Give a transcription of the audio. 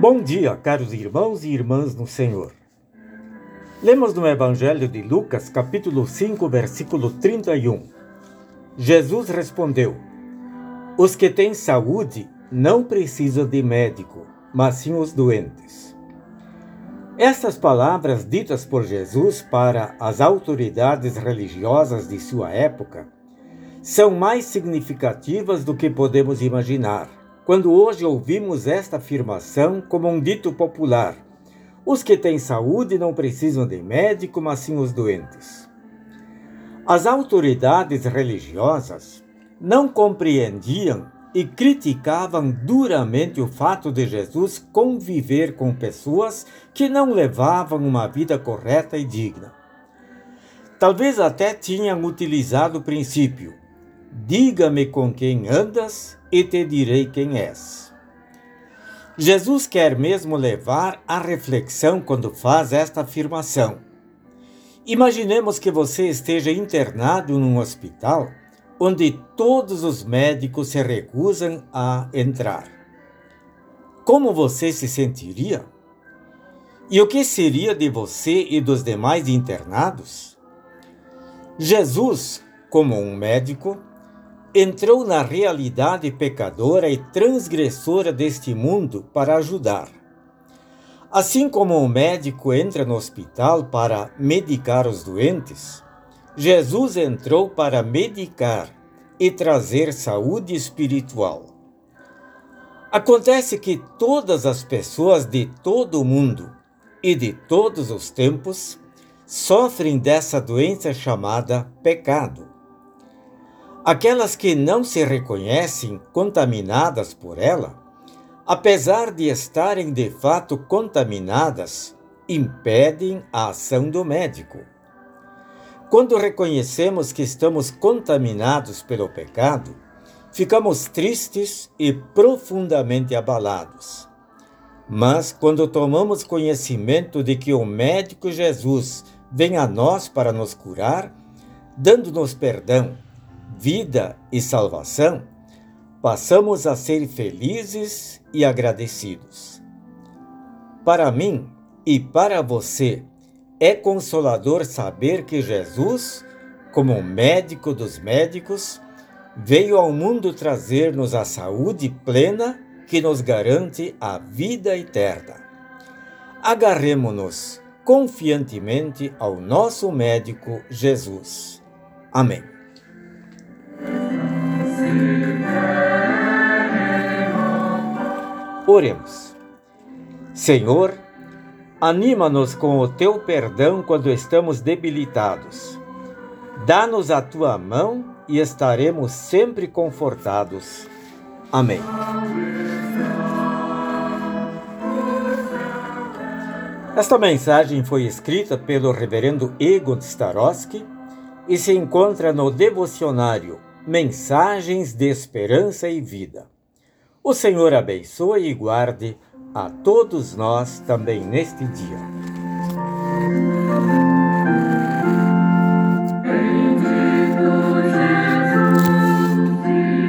Bom dia, caros irmãos e irmãs no Senhor. Lemos no Evangelho de Lucas, capítulo 5, versículo 31. Jesus respondeu: Os que têm saúde não precisam de médico, mas sim os doentes. Estas palavras ditas por Jesus para as autoridades religiosas de sua época são mais significativas do que podemos imaginar quando hoje ouvimos esta afirmação como um dito popular: os que têm saúde não precisam de médico, mas sim os doentes. As autoridades religiosas não compreendiam e criticavam duramente o fato de Jesus conviver com pessoas que não levavam uma vida correta e digna. Talvez até tinham utilizado o princípio: diga-me com quem andas e te direi quem és. Jesus quer mesmo levar à reflexão quando faz esta afirmação. Imaginemos que você esteja internado num hospital onde todos os médicos se recusam a entrar. Como você se sentiria? E o que seria de você e dos demais internados? Jesus, como um médico, entrou na realidade pecadora e transgressora deste mundo para ajudar. Assim como o médico entra no hospital para medicar os doentes, Jesus entrou para medicar e trazer saúde espiritual. Acontece que todas as pessoas de todo o mundo e de todos os tempos sofrem dessa doença chamada pecado. Aquelas que não se reconhecem contaminadas por ela, apesar de estarem de fato contaminadas, impedem a ação do médico. Quando reconhecemos que estamos contaminados pelo pecado, ficamos tristes e profundamente abalados. Mas quando tomamos conhecimento de que o médico Jesus vem a nós para nos curar, dando-nos perdão, vida e salvação, passamos a ser felizes e agradecidos. Para mim e para você, é consolador saber que Jesus, como médico dos médicos, veio ao mundo trazer-nos a saúde plena que nos garante a vida eterna. Agarremo-nos confiantemente ao nosso médico Jesus. Amém. Oremos. Senhor, anima-nos com o teu perdão quando estamos debilitados. Dá-nos a tua mão e estaremos sempre confortados. Amém. Esta mensagem foi escrita pelo reverendo Egon Starosky e se encontra no devocionário Mensagens de Esperança e Vida. O Senhor abençoe e guarde a todos nós também neste dia.